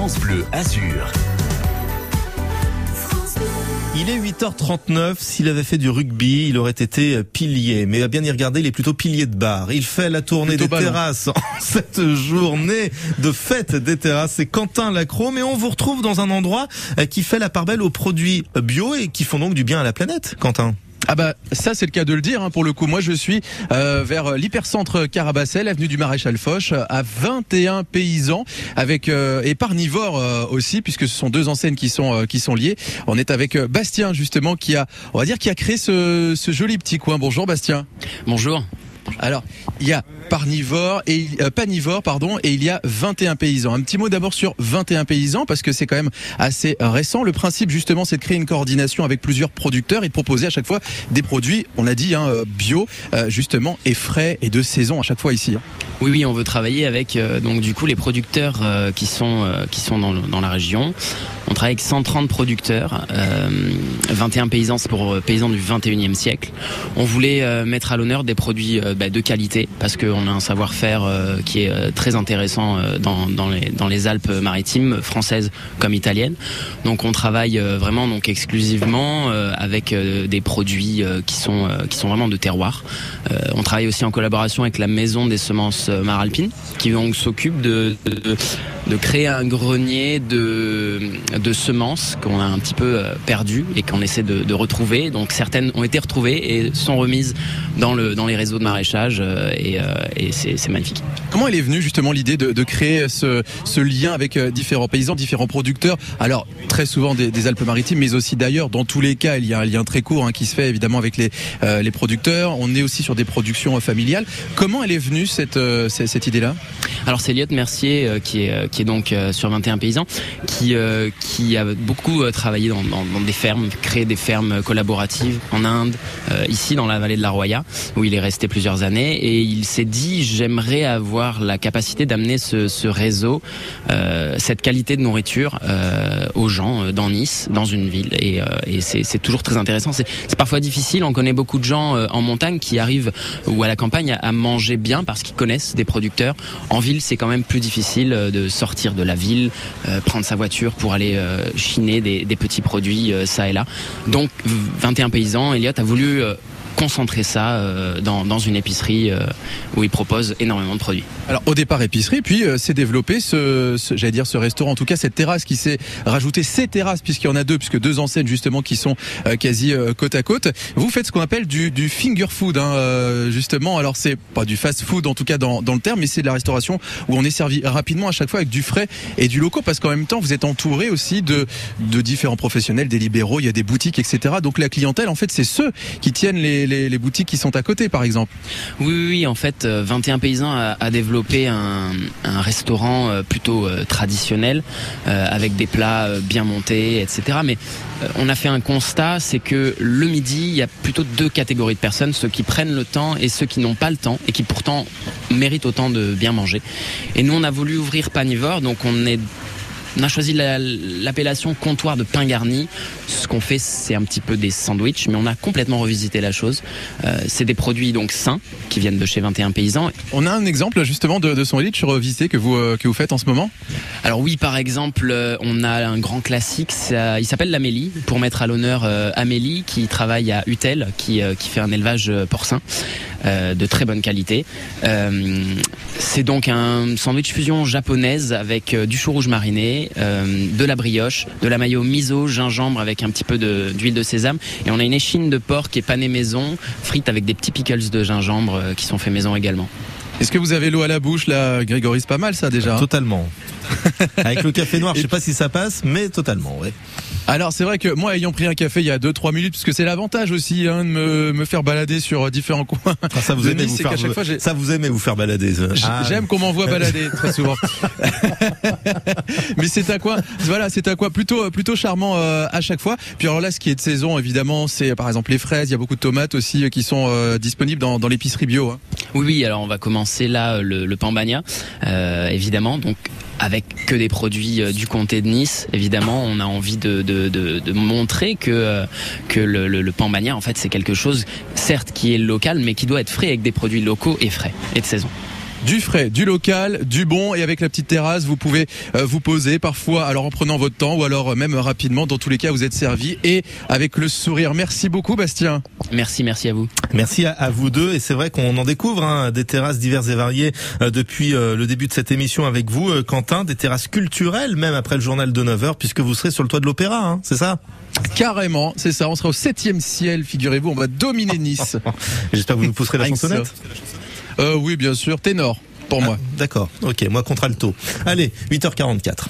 France Bleu Azur. Il est 8h39. S'il avait fait du rugby, il aurait été pilier. Mais à bien y regarder, il est plutôt pilier de bar. Il fait la tournée Plutôt des ballon. terrasses en cette journée de fête des terrasses. C'est Quentin Lacro. Mais on vous retrouve dans un endroit qui fait la part belle aux produits bio et qui font donc du bien à la planète. Quentin. Ah bah ça c'est le cas de le dire hein, pour le coup. Moi je suis euh, vers l'hypercentre Carabassel, avenue du Maréchal Foch, à 21 paysans avec euh, et parnivores euh, aussi puisque ce sont deux enseignes qui sont euh, qui sont liées. On est avec euh, Bastien justement qui a on va dire qui a créé ce, ce joli petit coin. Bonjour Bastien. Bonjour. Alors, il y a parnivore et euh, panivore pardon et il y a 21 paysans. Un petit mot d'abord sur 21 paysans parce que c'est quand même assez récent. Le principe justement c'est de créer une coordination avec plusieurs producteurs et de proposer à chaque fois des produits, on l'a dit hein, euh, bio euh, justement et frais et de saison à chaque fois ici. hein. Oui, oui, on veut travailler avec euh, donc du coup les producteurs euh, qui sont euh, qui sont dans, dans la région. On travaille avec 130 producteurs, euh, 21 paysans pour paysans du 21e siècle. On voulait mettre à l'honneur des produits bah, de qualité parce qu'on a un savoir-faire qui est très intéressant dans, dans les dans les Alpes-Maritimes françaises comme italiennes. Donc on travaille vraiment donc exclusivement avec des produits qui sont qui sont vraiment de terroir. On travaille aussi en collaboration avec la maison des semences Maralpine, qui donc s'occupe de, de, de créer un grenier de, de semences qu'on a un petit peu euh, perdu et qu'on essaie de, de retrouver. Donc certaines ont été retrouvées et sont remises dans, le, dans les réseaux de maraîchage euh, et, euh, et c'est magnifique. Comment elle est venue justement l'idée de, de créer ce, ce lien avec différents paysans, différents producteurs? Alors très souvent des, des Alpes-Maritimes, mais aussi d'ailleurs. Dans tous les cas, il y a un lien très court hein, qui se fait évidemment avec les, euh, les producteurs. On est aussi sur des productions familiales. Comment elle est venue cette, cette, cette idée-là? Alors c'est Elliot Mercier qui est euh, donc euh, sur 21 paysans qui euh, qui a beaucoup euh, travaillé dans, des fermes, créé des fermes collaboratives en Inde, ici dans la vallée de la Roya où il est resté plusieurs années et il s'est dit j'aimerais avoir la capacité d'amener ce, réseau, cette qualité de nourriture aux gens dans Nice, dans une ville et, et c'est toujours très intéressant. C'est parfois difficile. On connaît beaucoup de gens en montagne qui arrivent ou à la campagne à, manger bien parce qu'ils connaissent des producteurs. En ville, c'est quand même plus difficile de sortir de la ville, euh, prendre sa voiture pour aller euh, chiner des, des petits produits euh, ça et là. Donc, v- 21 paysans, Elliot a voulu concentrer ça euh, dans, une épicerie euh, où il propose énormément de produits. Alors au départ épicerie, puis euh, s'est développé ce, j'allais dire ce restaurant, en tout cas cette terrasse qui s'est rajoutée, ces terrasses puisqu'il y en a deux, puisque deux enseignes justement qui sont euh, quasi côte à côte. Vous faites ce qu'on appelle du, finger food, hein, justement. Alors c'est pas du fast food en tout cas dans, dans le terme, mais c'est de la restauration où on est servi rapidement à chaque fois avec du frais et du locaux, parce qu'en même temps vous êtes entouré aussi de, de différents professionnels, des libéraux, il y a des boutiques, etc. Donc la clientèle, en fait, c'est ceux qui tiennent les, les, boutiques qui sont à côté, par exemple. Oui, oui, en fait, euh, 21 paysans a, développé un, restaurant euh, plutôt euh, traditionnel euh, avec des plats euh, bien montés, etc. Mais euh, on a fait un constat, c'est que le midi, il y a plutôt deux catégories de personnes ceux qui prennent le temps et ceux qui n'ont pas le temps et qui pourtant méritent autant de bien manger. Et nous, on a voulu ouvrir Panivore, donc on est on a choisi la- l'appellation comptoir de pain garni. Ce qu'on fait, c'est un petit peu des sandwichs, mais on a complètement revisité la chose. Euh, c'est des produits donc sains qui viennent de chez 21 paysans. On a un exemple justement de, de son élite sur visité que vous euh, que vous faites en ce moment? Alors oui, par exemple, euh, on a un grand classique. ça- il s'appelle l'Amélie pour mettre à l'honneur Amélie qui travaille à Utel, qui qui fait un élevage porcin de très bonne qualité. C'est donc un sandwich fusion japonaise avec du chou rouge mariné, euh, de la brioche, de la mayo miso, gingembre avec un petit peu d'huile de, sésame. Et on a une échine de porc qui est panée maison, frite avec des petits pickles de gingembre euh, qui sont faits maison également. Est-ce que vous avez l'eau à la bouche là, Grégory? C'est pas mal ça déjà. hein? Totalement. Avec le café noir, je sais pas si ça passe, mais totalement, ouais. Alors c'est vrai que moi ayant pris un café il y a 2-3 minutes, parce que c'est l'avantage aussi hein, de me, me faire balader sur euh, différents coins. Enfin, ça vous aimez Nice, vous faire, chaque fois, ça vous aimez vous faire balader. Ah, J'aime qu'on m'envoie balader très souvent. Mais c'est un coin, voilà, c'est un coin plutôt plutôt charmant euh, à chaque fois. Puis alors là, ce qui est de saison, évidemment, c'est par exemple les fraises. Il y a beaucoup de tomates aussi euh, qui sont euh, disponibles dans, l'épicerie bio. hein. Oui, oui, alors on va commencer là le, le Pambagna, euh, évidemment, donc avec que des produits du comté de Nice, évidemment, on a envie de, de, de, montrer que, que le, le, le en fait, c'est quelque chose, certes, qui est local, mais qui doit être frais avec des produits locaux et frais, et de saison. Du frais, du local, du bon et avec la petite terrasse, vous pouvez euh, vous poser parfois alors en prenant votre temps ou alors même rapidement. Dans tous les cas, vous êtes servi et avec le sourire. Merci beaucoup Bastien. Merci, merci à vous. Merci à, vous deux et c'est vrai qu'on en découvre hein, des terrasses diverses et variées euh, depuis euh, le début de cette émission avec vous Quentin, des terrasses culturelles même après le journal de 9h puisque vous serez sur le toit de l'opéra, hein, c'est ça? Carrément, c'est ça. On sera au septième ciel, figurez-vous. On va dominer Nice. J'espère que vous nous pousserez la chansonnette. Euh, oui, bien sûr. Ténor, pour moi. Ah, d'accord. Ok, moi contre alto. Allez, 8h44.